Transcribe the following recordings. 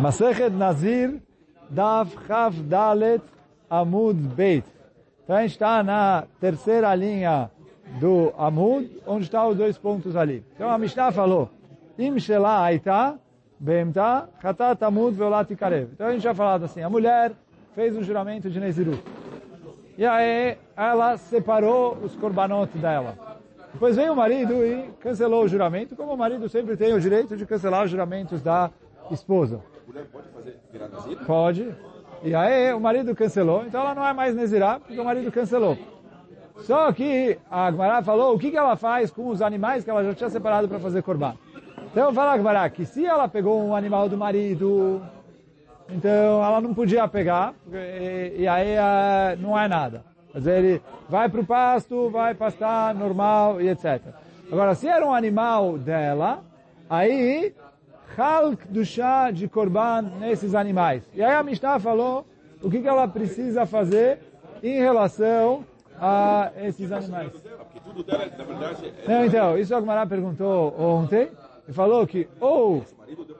Masechet Nazir, Dav Chav Dalet Amud Beit. Então a gente está na terceira linha do Amud, onde estão os dois pontos ali. Então a Mishnah falou, Aita, Behemta, Chatat Amud Veolat Ikarev. Então a gente já falado assim, a mulher fez um juramento de Nezirut. E aí ela separou os korbanot dela. Depois veio o marido e cancelou o juramento, como o marido sempre tem o direito de cancelar os juramentos da esposa. Mulher pode fazer virar nazir? Pode. E aí o marido cancelou, então ela não é mais Nezirá, porque o marido cancelou. Só que a Agmará falou o que, que ela faz com os animais que ela já tinha separado para fazer korban. Então fala a Agmará que se ela pegou um animal do marido, então ela não podia pegar, e, e aí uh, não é nada. Dizer, ele vai para o pasto, vai pastar normal e etc. Agora, se era um animal dela, aí halk do chá de korban nesses animais. E aí a Mishnah falou o que, que ela precisa fazer em relação a esses animais. Não, então, isso a Gmará perguntou ontem e falou que ou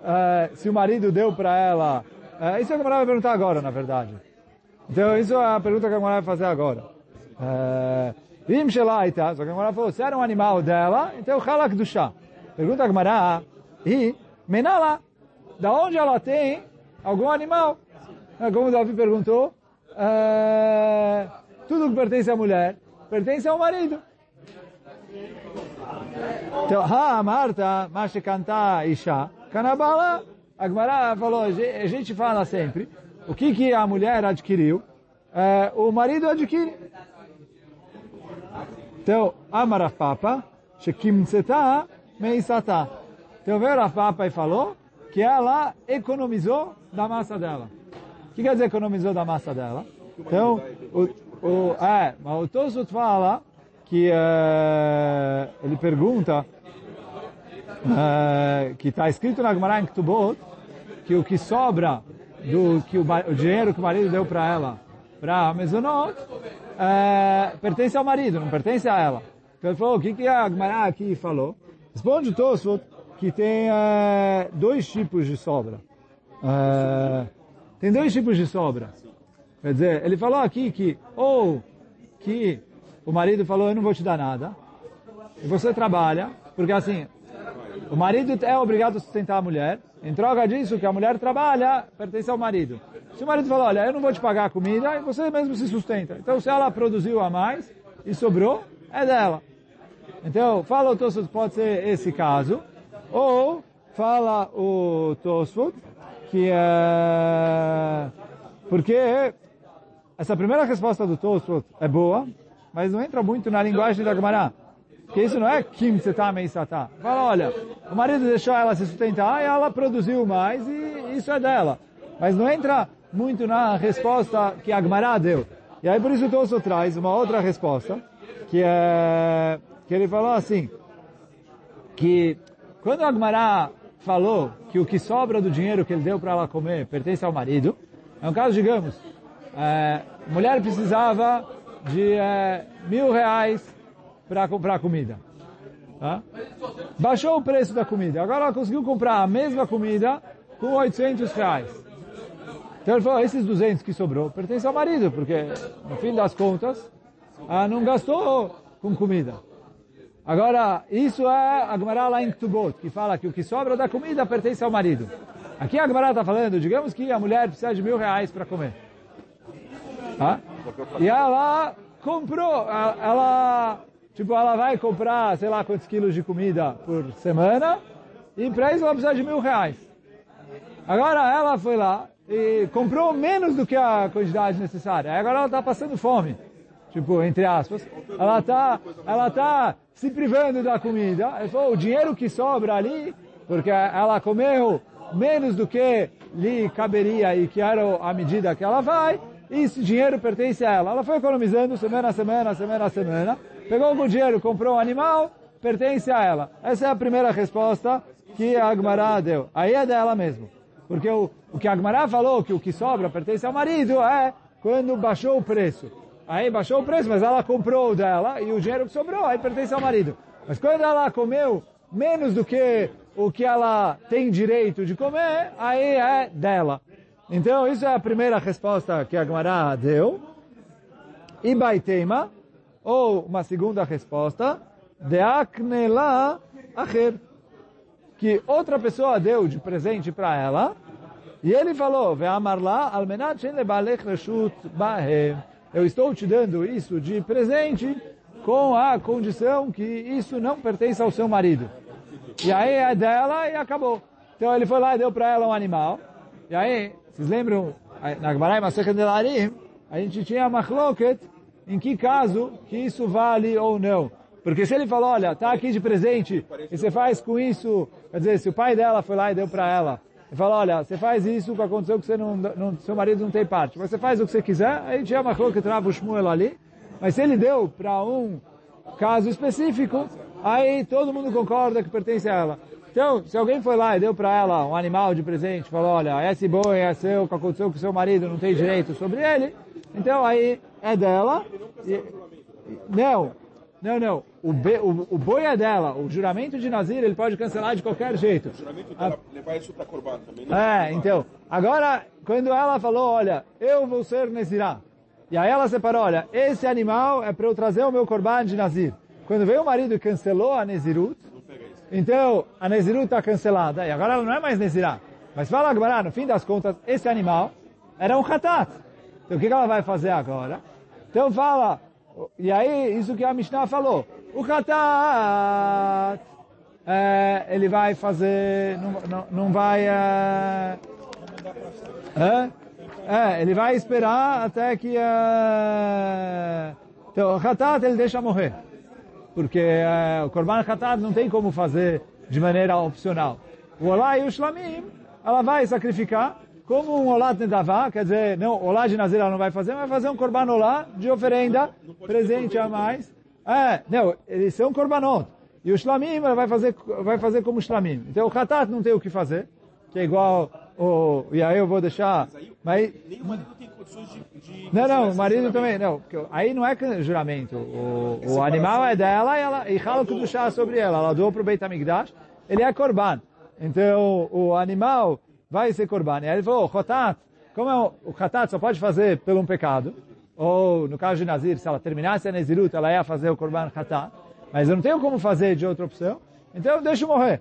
eh, se o marido deu para ela, eh, isso a Gmará vai perguntar agora, na verdade. Então, isso é a pergunta que a Gmará vai fazer agora. Vim Shelaita, só que a Gmará falou, se era um animal dela, então halak do chá. Pergunta a Gmará, e menala, da onde ela tem algum animal? Eh, Como o Davi perguntou, eh, tudo que pertence à mulher pertence ao marido. Então, ha, Marta, mas canta Isha, canabala, a falou, a ge- a gente fala sempre, o que que a mulher adquiriu, eh, o marido adquire. Então, Amar Papa, Shekimtseta Meisata. Então veio a Papa e falou que ela economizou da massa dela. O que quer dizer economizou da massa dela? Então, o, o, é, mas o Tosfot fala que eh, ele pergunta eh, que está escrito na Gemara em Ktubot que o que sobra do que o, o dinheiro que o marido deu para ela para a Mezonot eh, pertence ao marido, não pertence a ela. Então ele falou, o que, que a Gemara aqui falou? Responde o Tosfot que tem eh, dois tipos de sobra. Eh, tem dois tipos de sobra. Quer dizer, ele falou aqui que ou que o marido falou, eu não vou te dar nada, e você trabalha, porque assim, o marido é obrigado a sustentar a mulher, em troca disso, que a mulher trabalha, pertence ao marido. Se o marido falou, olha, eu não vou te pagar a comida, você mesmo se sustenta. Então, se ela produziu a mais e sobrou, é dela. Então, fala o Tosfot, pode ser esse caso, ou fala o Tosfot, que é... Porque essa primeira resposta do Tosfot é boa, mas não entra muito na linguagem da Gemara. Porque isso não é Kim Setá Meisatá. Fala, olha, o marido deixou ela se sustentar e ela produziu mais e isso é dela. Mas não entra muito na resposta que a Gemara deu. E aí por isso o Tosfot traz uma outra resposta, que é que ele falou assim, que quando a Agmará falou que o que sobra do dinheiro que ele deu para ela comer pertence ao marido, é um caso, digamos, é, a mulher precisava de é, mil reais para comprar comida. Tá? Baixou o preço da comida. Agora ela conseguiu comprar a mesma comida com 800 reais. Então ele falou, esses 200 que sobrou pertencem ao marido, porque no fim das contas, ela não gastou com comida. Agora, isso é a Gemara lá em Ktubot, que fala que o que sobra da comida pertence ao marido. Aqui a Gemara está falando, digamos que a mulher precisa de mil reais para comer. Tá? E ela comprou, ela, tipo, ela vai comprar, sei lá quantos quilos de comida por semana, e para isso ela precisa de mil reais. Agora ela foi lá e comprou menos do que a quantidade necessária. Agora ela está passando fome. Tipo, entre aspas. Ela está ela tá se privando da comida. Ele falou, o dinheiro que sobra ali, porque ela comeu menos do que lhe caberia e que era a medida que ela vai, e esse dinheiro pertence a ela. Ela foi economizando semana a semana, semana a semana, pegou algum dinheiro, comprou um animal, pertence a ela. Essa é a primeira resposta que a Agmará deu. Aí é dela mesmo. Porque o, o que a Agmará falou, que o que sobra pertence ao marido, é quando baixou o preço. Aí baixou o preço, mas ela comprou o dela e o dinheiro que sobrou, aí pertence ao marido. Mas quando ela comeu menos do que o que ela tem direito de comer, aí é dela. Então, isso é a primeira resposta que a Gemara deu. E Baitema, ou uma segunda resposta, de Aknela Acher, que outra pessoa deu de presente para ela, e ele falou, Ve'amarla almenat shen lebalech reshut bahem. Eu estou te dando isso de presente com a condição que isso não pertence ao seu marido. E aí é dela e acabou. Então ele foi lá e deu para ela um animal. E aí, vocês lembram, na Gemara Masechet Delarim, a gente tinha machloket em que caso que isso vale ou não. Porque se ele falou, olha, tá aqui de presente, e você faz com isso, quer dizer, se o pai dela foi lá e deu para ela, e falou, olha, você faz isso que aconteceu que você não, não, seu marido não tem parte, mas você faz o que você quiser, aí tinha uma que trava o Shmuel ali, mas se ele deu para um caso específico, aí todo mundo concorda que pertence a ela. Então, se alguém foi lá e deu para ela um animal de presente, falou, olha, esse boi é seu, que aconteceu com seu marido, não tem direito sobre ele, então aí é dela. E, não, não, não. O, be, o, o, boi é dela. O juramento de Nazir ele pode cancelar de qualquer jeito. O juramento dela a... levar isso para Corban também. É, então. Agora, quando ela falou, olha, eu vou ser Nezirá. E aí ela separou, olha, esse animal é para eu trazer o meu Corban de Nazir. Quando veio o marido e cancelou a Nezirut, então, a Nezirut está cancelada, e agora ela não é mais Nezirá. Mas fala agora, no fim das contas, esse animal era um Hatat. Então, o que ela vai fazer agora? Então fala, e aí, isso que a Mishnah falou, o Hatat, é, ele vai fazer, não, não, não vai, é, é, ele vai esperar até que, é, então, o Hatat ele deixa morrer. Porque é, o Korban Hatat não tem como fazer de maneira opcional. O Olá e o Shlamim, ela vai sacrificar como um Olá Nedavá, quer dizer, não, Olá de Nazir ela não vai fazer, mas vai fazer um Korban Olá de oferenda, presente a mais. É, não, eles são Korbanot. E o Shlamim ela vai fazer, vai fazer como Shlamim. Então o Hatat não tem o que fazer, que é igual o, e aí eu vou deixar, mas... Nem o marido tem condições de... de não, não, o marido também, não, aí não é juramento, o, o animal é dela e ela, e Halo chá sobre ela, ela doou para o Beit HaMikdash, ele é Korban. Então, o animal vai ser Korban. E aí ele falou, Chotat, como é o, o Chotat só pode fazer por um pecado, ou no caso de Nazir, se ela terminasse a Nezirut, ela ia fazer o Korban Chotat, mas eu não tenho como fazer de outra opção, então eu deixo morrer.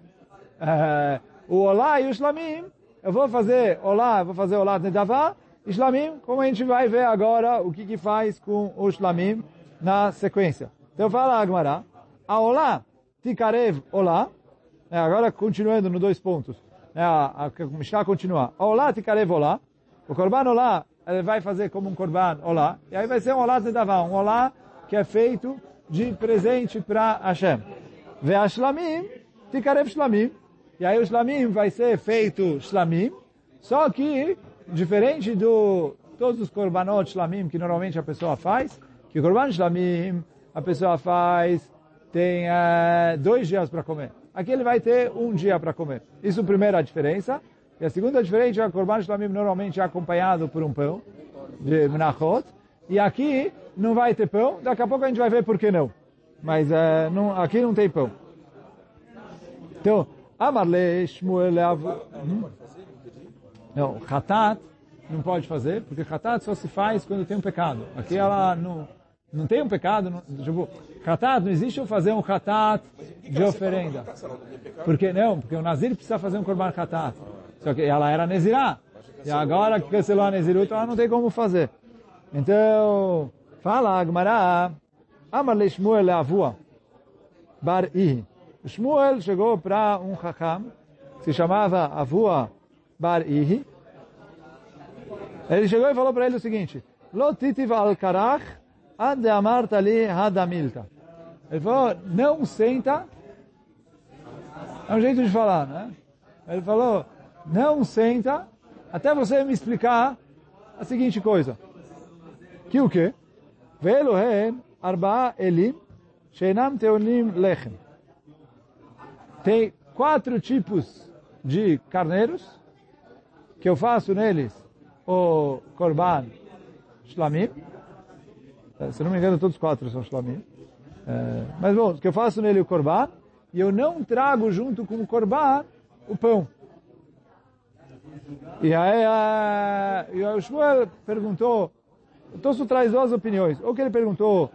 Uh, o Olá e o Shlamim, eu vou fazer Olá, vou fazer Olá Nedavá, Shlamim, como a gente vai ver agora o que que faz com o Shlamim na sequência. Então fala Agmará, a Olá, Tikarev Olá, é, agora continuando no dois pontos, é, a, a Mishnah continua, a Olá Tikarev Olá, o Korban Olá, ele vai fazer como um Korban Olá, e aí vai ser um Olá Nedavá, um Olá que é feito de presente para Hashem. Ve a Shlamim, Tikarev Shlamim, e aí o shlamim vai ser feito shlamim, só que, diferente do todos os korbanot shlamim que normalmente a pessoa faz, que o korban shlamim a pessoa faz, tem é, dois dias para comer. Aqui ele vai ter um dia para comer. Isso é a primeira diferença. E a segunda diferença é que o korban shlamim normalmente é acompanhado por um pão de menachot. E aqui não vai ter pão. Daqui a pouco a gente vai ver por que não. Mas é, não, aqui não tem pão. Então, Amarle Shmuel hum? Não, Hatat não pode fazer, porque Hatat só se faz quando tem um pecado. Aqui ela não, não tem um pecado. Não, tipo, Hatat, não existe eu fazer um Hatat de oferenda. Porque não, porque o Nazir precisa fazer um Korban Hatat. Só que ela era Nezirá. E agora que cancelou a Nezirut, ela não tem como fazer. Então, fala Agmará, Amarle Shmuel Avua, Bar Ihi. Shmuel chegou para um Hakam, que se chamava Avua Bar Ihi. Ele chegou e falou para ele o seguinte, Lo titiv al karach ad amarta li hadamilta. Ele falou, não senta, é um jeito de falar, né? Ele falou, não senta, até você me explicar a seguinte coisa. Que o quê? Ve'elohem arba'a elim sheinam teonim lechem tem quatro tipos de carneiros, que eu faço neles o korban shlamim. Se não me engano, todos quatro são shlamim. É, mas bom, que eu faço nele o korban, e eu não trago junto com o korban o pão. E aí a, e o Shmuel perguntou, o Tosso traz duas opiniões. Ou que ele perguntou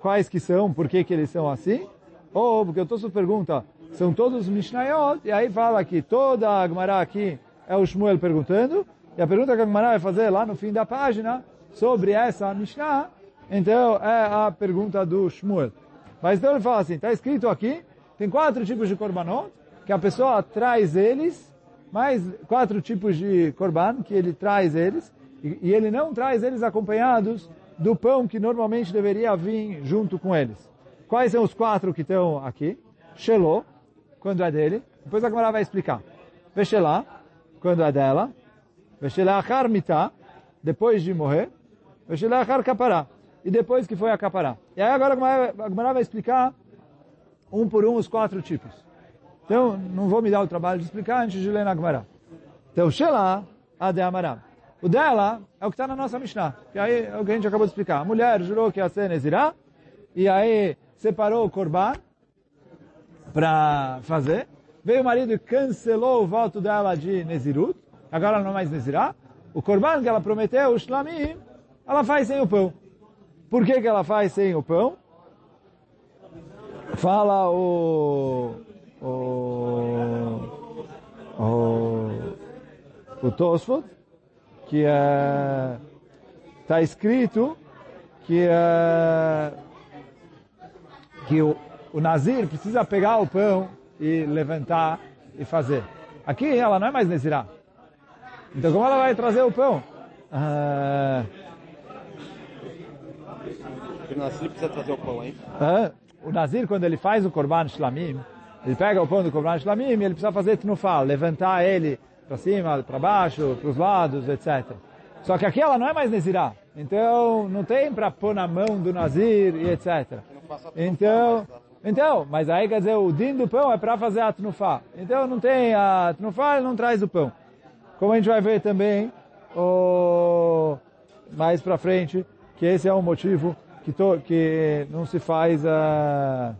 quais que são, por que que eles são assim, ou porque o Tosso pergunta, são todos Mishnayot, e aí fala que toda a Gemara aqui é o Shmuel perguntando, e a pergunta que a Gemara vai fazer lá no fim da página, sobre essa Mishnah, então é a pergunta do Shmuel. Mas então ele fala assim, está escrito aqui, tem quatro tipos de korbanot, que a pessoa traz eles, mais quatro tipos de korban, que ele traz eles, e, e ele não traz eles acompanhados do pão que normalmente deveria vir junto com eles. Quais são os quatro que estão aqui? Shelô, quando é dele. Depois a Gemara vai explicar. Veshelá, quando é dela. Veshelá Harmitá, depois de morrer. Veshelá Harkapará, e depois que foi a. E aí agora a Gemara vai explicar um por um os quatro tipos. Então, não vou me dar o trabalho de explicar antes de ler na Gemara. Então, Shelah, Ade Amará. O dela é o que está na nossa Mishnah, que aí é o que a gente acabou de explicar. A mulher jurou que ia ser Nezirá, e aí separou o Korban para fazer. Veio o marido e cancelou o voto dela de Nezirut, agora ela não é mais Nezirá. O Korban que ela prometeu, o Shlamim, ela faz sem o pão. Por que, que ela faz sem o pão? Fala o, o, o, o Tosfot, que está é, escrito que, é, que o, o Nazir precisa pegar o pão e levantar e fazer. Aqui ela não é mais Nezirá. Então como ela vai trazer o pão? Ah, o Nazir precisa trazer o pão, hein? Ah, o Nazir, quando ele faz o Korban Shlamim, ele pega o pão do Korban Shlamim e ele precisa fazer Tnufal, levantar ele para cima, para baixo, para os lados, etc. Só que aqui ela não é mais Nezirá. Então, não tem para pôr na mão do Nazir e etc. Então, então, mas aí quer dizer, o din do pão é para fazer a Tnufá. Então, não tem a Tnufá, ele não traz o pão. Como a gente vai ver também, o... mais para frente, que esse é o motivo que, to, que não se faz a...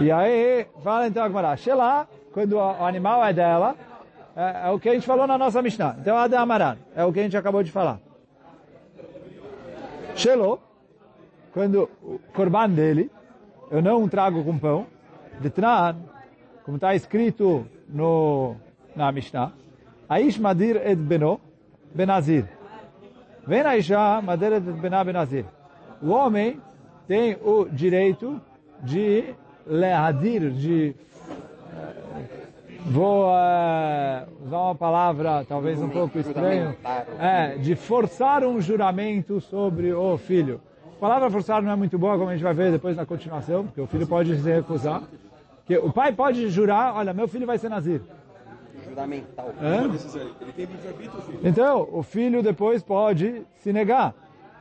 E aí, fala então a Gemara, Shelah, quando o animal é dela, é, é, o que a gente falou na nossa Mishnah. Então, Adamaran, é o que a gente acabou de falar. Shelo, quando o corban dele, eu não trago com pão, Detran, como está escrito no, na Mishnah, Aish Madir et Beno, Benazir. Vem a Isha et Bená Benazir. O homem tem o direito de lehadir, de vou uh, usar uma palavra talvez um pouco estranha, é, de forçar um juramento sobre o filho. A palavra forçar não é muito boa, como a gente vai ver depois na continuação, porque o filho pode se recusar. Que o pai pode jurar, olha, meu filho vai ser nazir fundamental. Hã? Então, o filho depois pode se negar.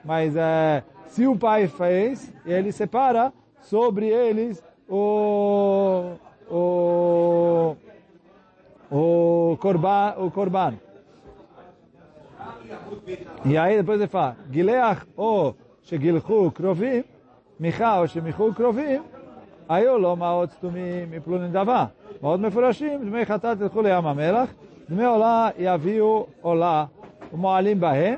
Mas é, se o pai fez, ele separa sobre eles o, o, o, corban, o corban. E aí depois ele fala, Gileach o shegilchu krovim, Micha o shemichu krovim, היו לו מעות סתומים מפלו נדבה. מאוד מפורשים, דמי חטאת ילכו לים המלח, דמי עולה יביאו עולה ומועלים בהם,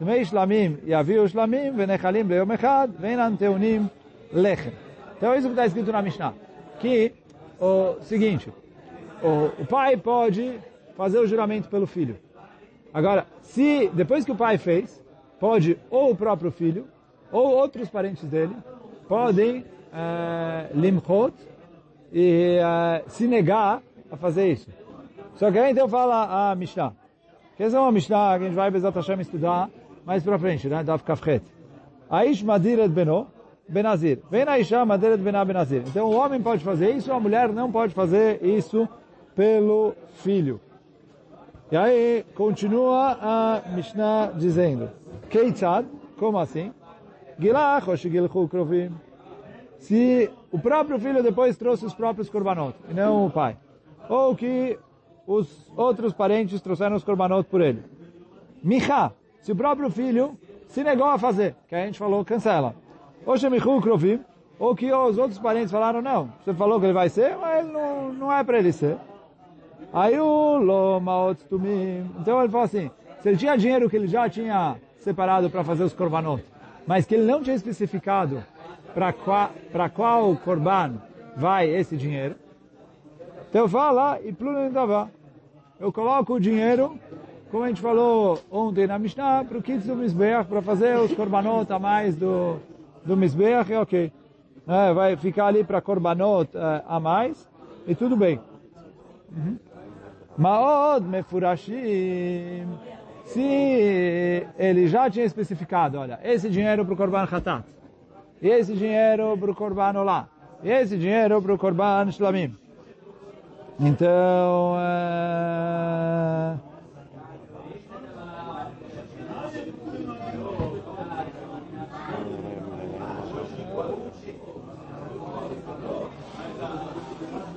דמי שלמים יביאו שלמים ונחלים ליום אחד, ואינם טעונים לחם. Então isso que está escrito na Mishnah. Que o seguinte, o, o pai pode fazer o juramento pelo filho. Agora, se depois que o pai fez, pode ou o próprio filho ou outros parentes dele podem uh, limchot e uh, se negar a fazer isso. Só que aí então fala a Mishnah. Que é uma Mishnah que a gente vai Bezat Hashem estudar mais para frente, né? Daf Kafchet. Aish Madiret Beno, Benazir. Vem na Madiret Bená Benazir. Então o homem pode fazer isso, a mulher não pode fazer isso pelo filho. E aí continua a Mishnah dizendo, Keitzad, como assim? Gilach ou Shigilchu Krovim. Se o próprio filho depois trouxe os próprios korbanot, e não o pai. Ou que os outros parentes trouxeram os korbanot por ele. Micha, se o próprio filho se negou a fazer, que a gente falou, cancela. Ou Shemichu Krovim, ou que os outros parentes falaram, não, você falou que ele vai ser, mas ele não, não é para ele ser. Aí o Lomaot Tumim. Então ele falou assim, se ele tinha dinheiro que ele já tinha separado para fazer os korbanot, mas que ele não tinha especificado para qual, korban vai esse dinheiro, então fala e pluralidade. Eu coloco o dinheiro, como a gente falou ontem na Mishnah, para o kit do Mizbeach, para fazer os korbanot a mais do, do Mizbeach, é ok. É, vai ficar ali para korbanot é, a mais, e tudo bem. Uhum. Mefurashim. Se ele já tinha especificado, olha, esse dinheiro para o Korban Khatat, esse dinheiro para o Korban Olá, esse dinheiro para o Korban Shlamim. Então, uh...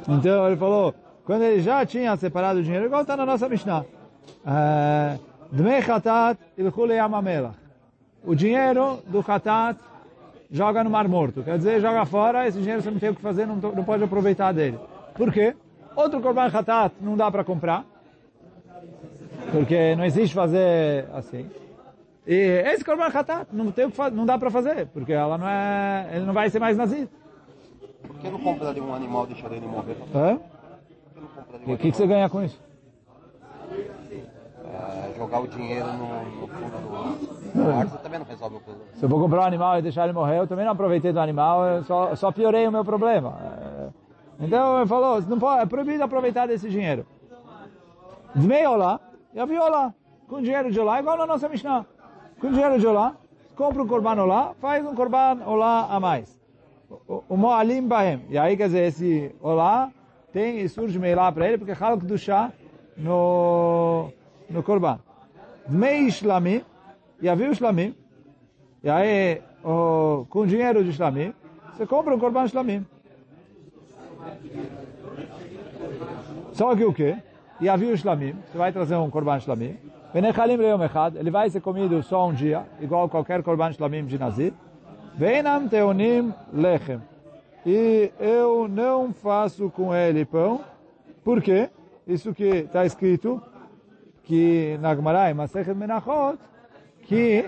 então ele falou, quando ele já tinha separado o dinheiro, igual está na nossa Mishnah. Ilchule yamamelach. O dinheiro do Khatat joga no Mar Morto. Quer dizer, joga fora, esse dinheiro você não tem o que fazer, não, não pode aproveitar dele. Por quê? Outro Korban Khatat não dá para comprar. Porque não existe fazer assim. E esse Korban Khatat não, tem o que fazer, não dá para fazer, porque ela não é, ele não vai ser mais nazir. Por que não compra de um animal e deixa ele morrer? Hã? E o que, que você ganha com isso? É, jogar o dinheiro no, no fundo do você também não resolve o problema. Se eu vou comprar um animal e deixar ele morrer, eu também não aproveitei do animal, eu só, só piorei o meu problema. É, então ele falou, não pode, é proibido aproveitar desse dinheiro. Dmei olá, eu vi olá. Com dinheiro de olá, igual na nossa Mishnah. Com dinheiro de olá, compra um korban olá, faz um korban olá a mais. O moalim bahem. E aí, quer dizer, esse olá tem e surge lá para ele, porque Halak do chá no, no Korban. Dmei Shlamim, e havia o Shlamim, e aí o, com dinheiro de Shlamim, você compra um Korban Shlamim. Só que o quê? E havia o Shlamim, você vai trazer um Korban Shlamim, Venechalim Leom Echad, ele vai ser comido só um dia, igual qualquer Korban Shlamim de Nazir. Veinam Teonim Lechem e eu não faço com ele pão. Por quê? Isso que está escrito que na Gemara, em Masechet Menachot, que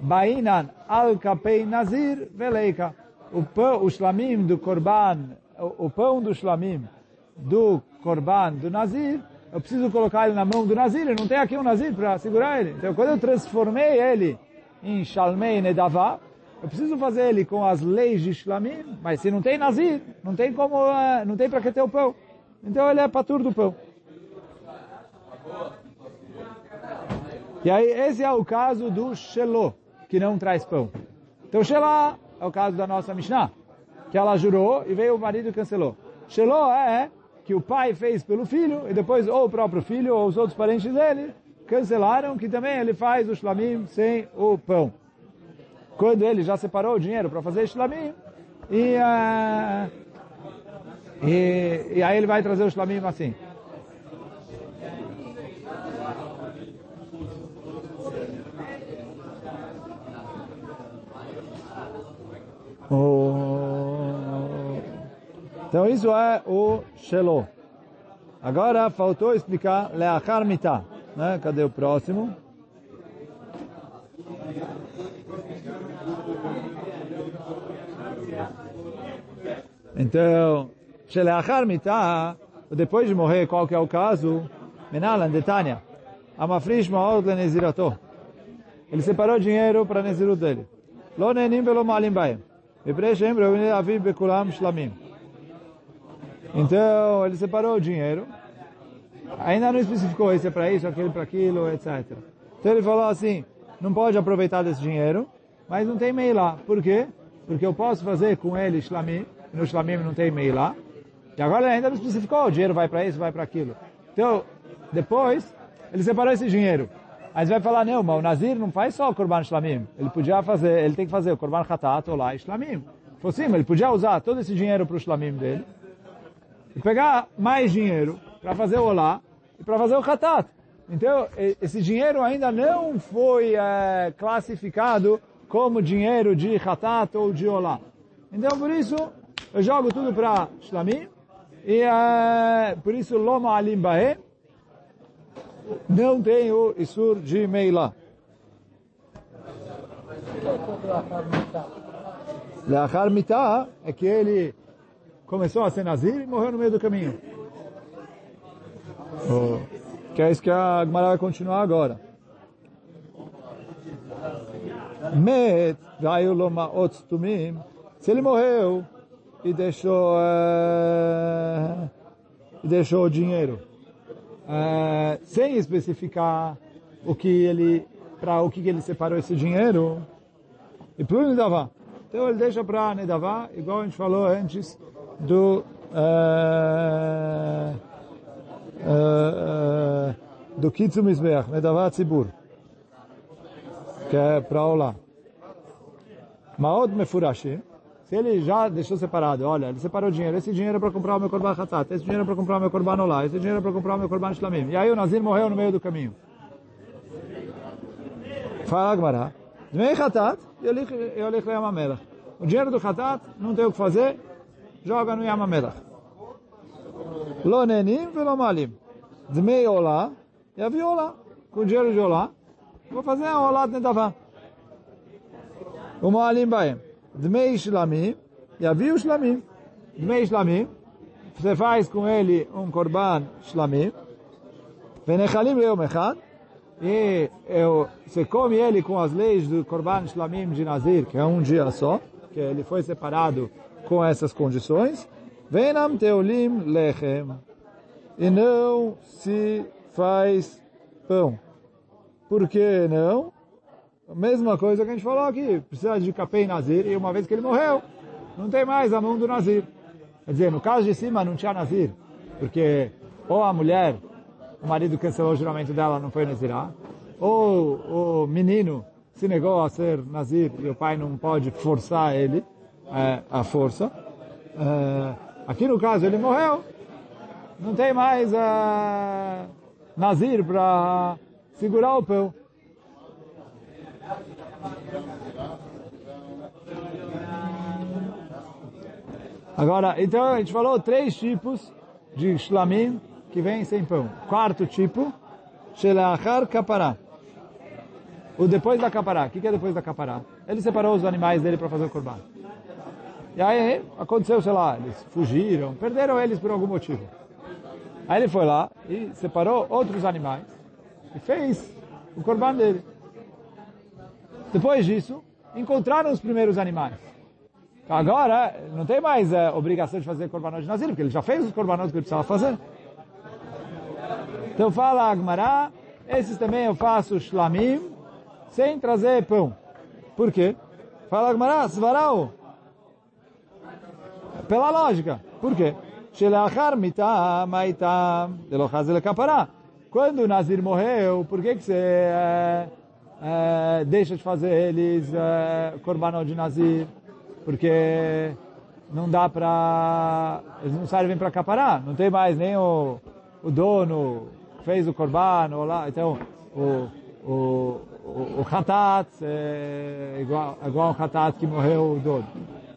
Bainan al kapei nazir veleika. O pão, o shlamim do korban, o, pão do shlamim do korban do nazir, eu preciso colocar ele na mão do nazir, eu não tenho aqui um nazir para segurar ele. Então quando eu transformei ele em shalmei nedavah, eu preciso fazer ele com as leis de Shlamim, mas se não tem Nazir, não tem como, eh, não tem para que ter o pão. Então ele é patur do pão. E aí esse é o caso do Shelô, que não traz pão. Então Shelá é o caso da nossa Mishnah, que ela jurou e veio o marido e cancelou. Shelô é que o pai fez pelo filho e depois ou o próprio filho ou os outros parentes dele cancelaram que também ele faz o shlamim sem o pão quando ele já separou o dinheiro para fazer shlamim, e, uh, e, e, aí ele vai trazer o shlamim assim. Então isso é o Shelo. Agora faltou explicar Leachar Mitah. Né? Cadê o próximo? Então, Sheleachar mitah, depois de morrer, qual que é o caso? Menalan, Detania. Amafrish ma'od lenezirato. Ele separou dinheiro para nezirut dele. Lo nenim velo Então, ele separou o dinheiro. Ainda não especificou esse é para isso, aquele para aquilo, etc. Então ele falou assim, não pode aproveitar desse dinheiro, mas não tem meio lá. Por quê? Porque eu posso fazer com ele shlamim, no Shlamim não tem lá. E agora ele ainda não especificou, o dinheiro vai para isso, vai para aquilo. Então, depois, ele separou esse dinheiro. Aí você vai falar, não, mas o Nazir não faz só o Korban Shlamim. Ele podia fazer, ele tem que fazer o Korban Khatat, Olá e Shlamim. Falou sim, ele podia usar todo esse dinheiro para o Shlamim dele. E pegar mais dinheiro para fazer o Olá e para fazer o Khatat. Então, esse dinheiro ainda não foi é, classificado como dinheiro de Khatat ou de Olá. Então, por isso, eu jogo tudo para Shlamim, e é, por isso, Loma Alim Bae, não tem o Isur de Meila. Leachar Mitah é que ele começou a ser Nazir e morreu no meio do caminho. Oh. Que é isso que a Gemara vai continuar agora. Met, Loma Otstumim, se ele morreu e deixou, uh, e deixou o dinheiro, uh, sem especificar o que ele, para o que ele separou esse dinheiro, e para o Nedavá. Então ele deixa para Nedavá, igual a gente falou antes do uh, uh, do Kitzu Mizbeach, Nedavá Tzibur, que é para Olá. Maod Mefurashi, se ele já deixou separado, olha, ele separou dinheiro, esse dinheiro é para comprar o meu Korban Hatat, esse dinheiro é para comprar o meu Korban Olá, esse dinheiro é para comprar o meu Korban Shlamim. E aí o Nazir morreu no meio do caminho. Fala Agmará, Dmei Hatat, eu lhe Yamamelach. O dinheiro do Hatat, não tem o que fazer, joga no Yamamelach. Lo nenim velo malim. Dmei Olá, e a viola, com o dinheiro de Olá, vou fazer a Olá de Nedavá. O Moalim Baem. Dmei Shlamim, o Shlamim. Dmei Shlamim, você faz com ele um Korban Shlamim, Venechalim Leom Echad, e eu, você come ele com as leis do Korban Shlamim de Nazir, que é um dia só, que ele foi separado com essas condições, Venam Teolim Lechem, e não se faz pão. Por que não? A mesma coisa que a gente falou aqui, precisa de capei Nazir, e uma vez que ele morreu, não tem mais a mão do Nazir. Quer dizer, no caso de cima não tinha Nazir, porque ou a mulher, o marido cancelou o juramento dela, não foi Nazirá, ou o menino se negou a ser Nazir e o pai não pode forçar ele é, a força. É, aqui no caso ele morreu, não tem mais é, Nazir para segurar o pão. Agora, então a gente falou três tipos de shlamim que vem sem pão. Quarto tipo, shelachar kapará. O depois da capará. O que é depois da capará? Ele separou os animais dele para fazer o corban. E aí aconteceu, sei lá, eles fugiram, perderam eles por algum motivo. Aí ele foi lá e separou outros animais e fez o corban dele. Depois disso, encontraram os primeiros animais. Agora, não tem mais é, obrigação de fazer korbanot de Nazir, porque ele já fez os korbanot que ele precisava fazer. Então fala Agmará, esses também eu faço shlamim, sem trazer pão. Por quê? Fala Agmará, svarau. Pela lógica. Por quê? Maitam, kapará. Quando o Nazir morreu, por que que você... É, é, deixa de fazer eles é, korbanot de Nazir, porque não dá para eles não servem para capará, não tem mais nem o, o dono fez o korban, ou lá, então o o o, o hatat é igual, igual o hatat que morreu o dono.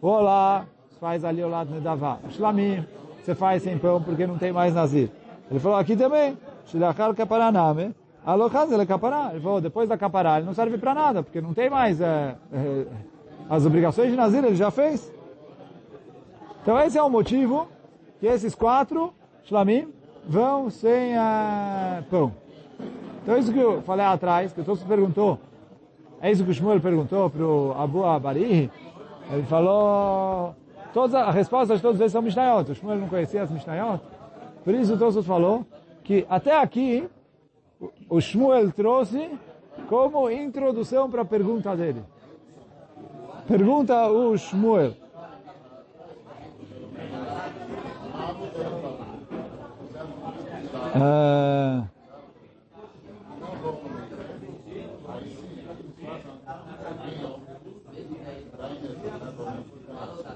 Ou lá, faz ali o lado nedavá. Shlamim, você faz sem pão porque não tem mais nazir. Ele falou aqui também, shilachar kaparaname, Alokaz ele capará. Ele falou, depois da capará, ele não serve para nada, porque não tem mais é, é, as obrigações de Nazir, ele já fez. Então esse é o motivo que esses quatro shlamim vão sem é, pão. Então isso que eu falei atrás, que o Tosso perguntou, é isso que o Shmuel perguntou para o Abu Abarihi, ele falou, todas, a resposta de todos eles são Mishnayot. O Shmuel não conhecia as Mishnayot. Por isso o Tosso falou que até aqui o Shmuel trouxe como introdução para a pergunta dele. Pergunta o Shmuel. Uh,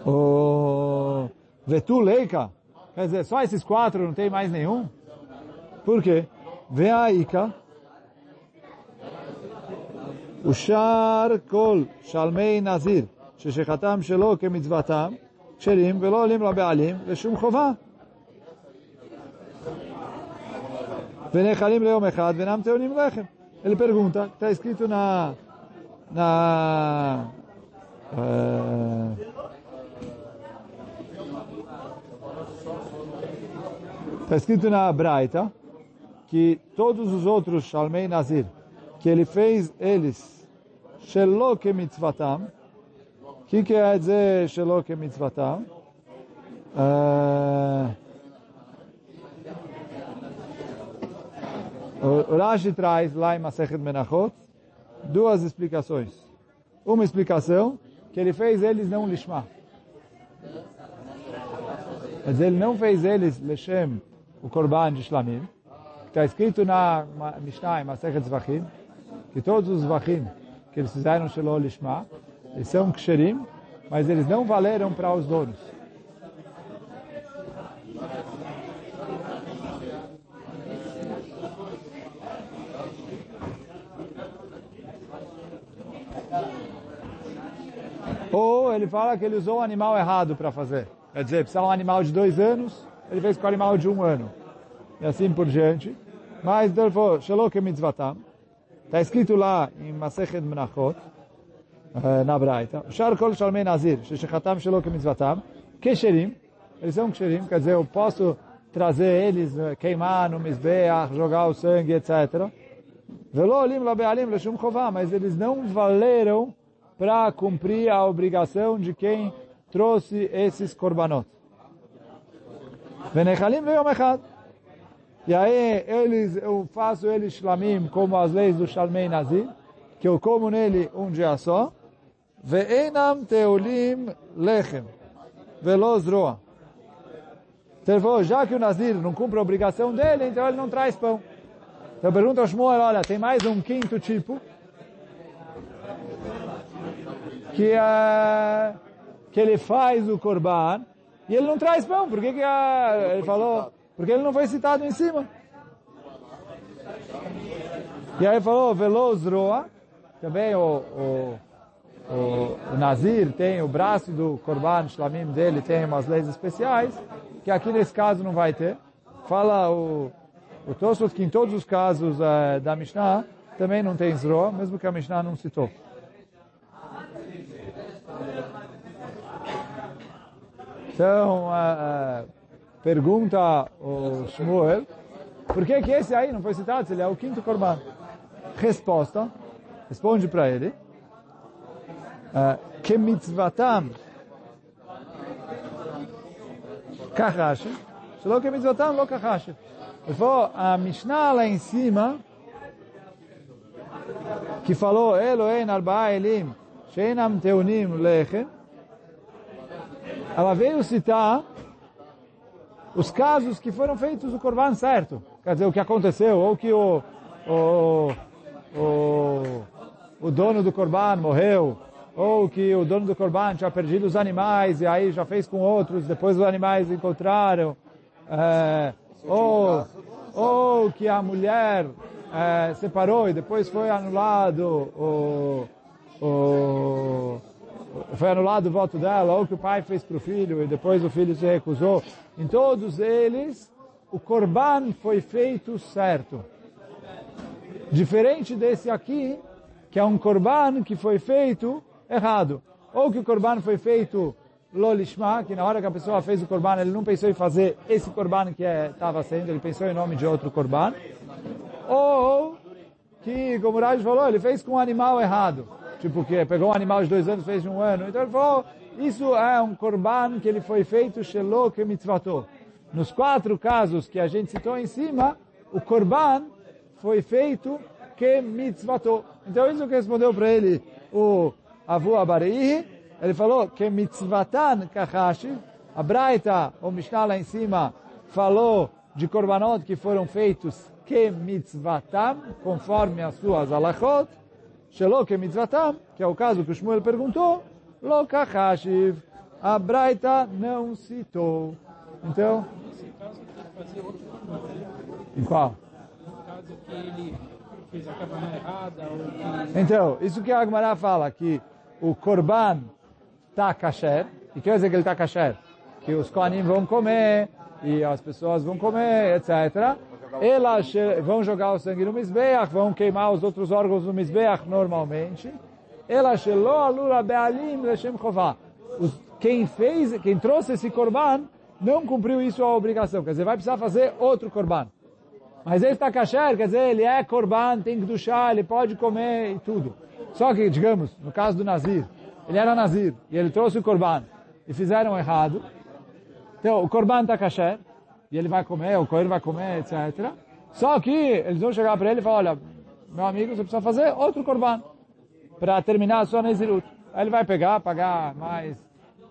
o Vetu Leica, quer dizer, só esses quatro, não tem mais nenhum? Por quê? והאיכא ושאר כל שלמי נזיר ששחתם שלו כמצוותם, כשרים ולא עולים לבעלים לשום חובה. ונאכלים ליום אחד ואינם טעונים לחם. אל פרגונטה, כתא הסקריטו נא... נא... אה, תסכיתו נא ברייתא que todos os outros Shalmei Nazir, que ele fez eles, Shelo ke mitzvatam, o que quer dizer Shelo ke mitzvatam? Uh, o Rashi traz lá em Masechet Menachot duas explicações. Uma explicação, que ele fez eles não lishma. Dizer, ele não fez eles Leshem, o Korban de Shlamim. Está escrito na Mishnah, em Masechet Zvachim, que todos os Zvachim que eles fizeram Shelo Lishma, eles são Ksherim, mas eles não valeram para os donos. Ou ele fala que ele usou o animal errado para fazer. Quer dizer, precisava um animal de dois anos, ele fez com o animal de um ano. E assim por diante. Mas falou, Shalok mitzvatam. Está escrito lá em Masechet Menachot, na Braita, Shar kol shalmei nazir, sheshechatam shalok mitzvatam, kesherim, eles são kesherim, quer dizer, eu posso trazer eles, queimar no Mizbeach, jogar o sangue, etc. Velo olim labealim leshum chová, mas eles não valeram para cumprir a obrigação de quem trouxe esses korbanot. Venechalim veio echad. E aí eles, eu faço eles shlamim como as leis do Shalmei Nazir, que eu como nele um dia só. Ve'enam teolim lechem. Velo zroa. Então ele já que o Nazir não cumpre a obrigação dele, então ele não traz pão. Então pergunta ao Shmuel, olha, tem mais um quinto tipo, que, uh, que ele faz o korban, e ele não traz pão. Por que, uh, ele falou? Porque ele não foi citado em cima. E aí falou, veloz roa, também o, o, o, o Nazir tem o braço do korban shlamim dele, tem umas leis especiais, que aqui nesse caso não vai ter. Fala o, o Tosfot que em todos os casos uh, da Mishnah também não tem zroa, mesmo que a Mishnah não citou. Então, uh, uh, pergunta o Shmuel, por que que esse aí não foi citado se ele é o quinto korban? Resposta, responde para ele, que mitzvatam kachashi, שלא כמצוותם לא כחשב. Ele a Mishnah lá em cima, que falou, Elohen arba'a elim, she'enam teunim lechem, ela veio citar os casos que foram feitos o Corban certo. Quer dizer, o que aconteceu, ou que o, o, o, o dono do Corban morreu, ou que o dono do Corban tinha perdido os animais e aí já fez com outros, depois os animais encontraram. É, ou, ou que a mulher é, separou e depois foi anulado o, o, foi anulado o voto dela, ou que o pai fez para o filho e depois o filho se recusou. Em todos eles, o korban foi feito certo. Diferente desse aqui, que é um korban que foi feito errado. Ou que o korban foi feito lolishma, que na hora que a pessoa fez o korban, ele não pensou em fazer esse korban que estava é, sendo, ele pensou em nome de outro korban. Ou que, como o Raj falou, ele fez com um animal errado. Tipo, que pegou um animal de dois anos, fez um ano. Então ele falou, isso é um korban que ele foi feito shelo que mitzvatou. Nos quatro casos que a gente citou em cima, o korban foi feito que mitzvatou. Então isso que respondeu para ele o Avu Abareihi, ele falou que mitzvatan kachashi, a Braita, o Mishnah lá em cima, falou de korbanot que foram feitos que mitzvatam, conforme as suas alachot, shelo que mitzvatam, que é o caso que o Shmuel perguntou, lo kachashiv, a Braita não citou. Então, em qual? Então, isso que a Agmará fala, que o korban está kasher. E quer dizer que ele está kasher? Que os Kohanim vão comer, e as pessoas vão comer, etc. Elas vão jogar o sangue no Mizbeach, vão queimar os outros órgãos no Mizbeach normalmente. Elas alula be'alim leshem chová. Quem fez, quem trouxe esse korban, não cumpriu isso a obrigação. Quer dizer, vai precisar fazer outro korban. Mas ele está kasher, quer dizer, ele é korban, tem que duchar, ele pode comer e tudo. Só que, digamos, no caso do Nazir, ele era Nazir e ele trouxe o korban e fizeram errado. Então, o korban está kasher e ele vai comer, o coelho vai comer, etc. Só que eles vão chegar para ele e falar, olha, meu amigo, você precisa fazer outro korban para terminar a sua Nezirut. Aí ele vai pegar, pagar mais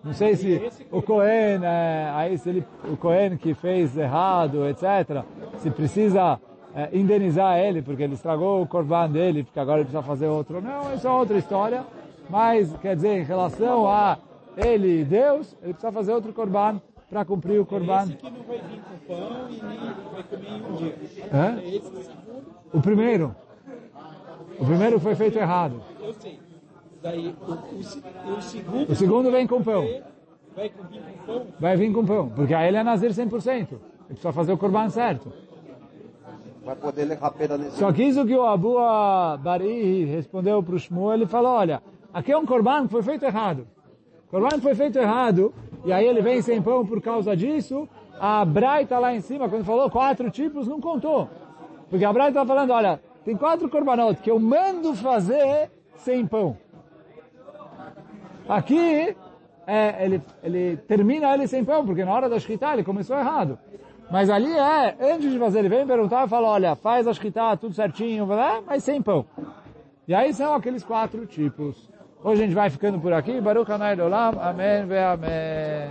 não sei se o Cohen, é, aí se ele, o Cohen que fez errado, etc., se precisa é, indenizar ele, porque ele estragou o corban dele, porque agora ele precisa fazer outro. Não, isso é outra história. Mas, quer dizer, em relação a ele e Deus, ele precisa fazer outro corban para cumprir o corban. Esse que não vai vir com pão e nem vai comer em um dia. É? É O primeiro. O primeiro foi feito errado. eu sei. Daí o, o, o segundo O segundo vem com pão. vai com- vir com pão. Vai vir com pão. Porque aí ele é Nazir 100%. Ele precisa fazer o corban certo. Vai poder levar pena nesse Só que isso que o Abu Bari respondeu para o Shmuel, ele falou, olha, aqui é um korban que foi feito errado. O korban foi feito errado, e aí ele vem sem pão por causa disso. A Braita lá em cima, quando falou quatro tipos, não contou. Porque a Braita está falando, olha, tem quatro korbanot que eu mando fazer sem pão. Aqui, é, ele, ele termina ele sem pão, porque na hora da shkita ele começou errado. Mas ali é, antes de fazer, ele vem perguntar e fala, olha, faz a shkita tudo certinho, mas sem pão. E aí são aqueles quatro tipos. Hoje a gente vai ficando por aqui. Baruch Hanai Olam. Amém ve Amém.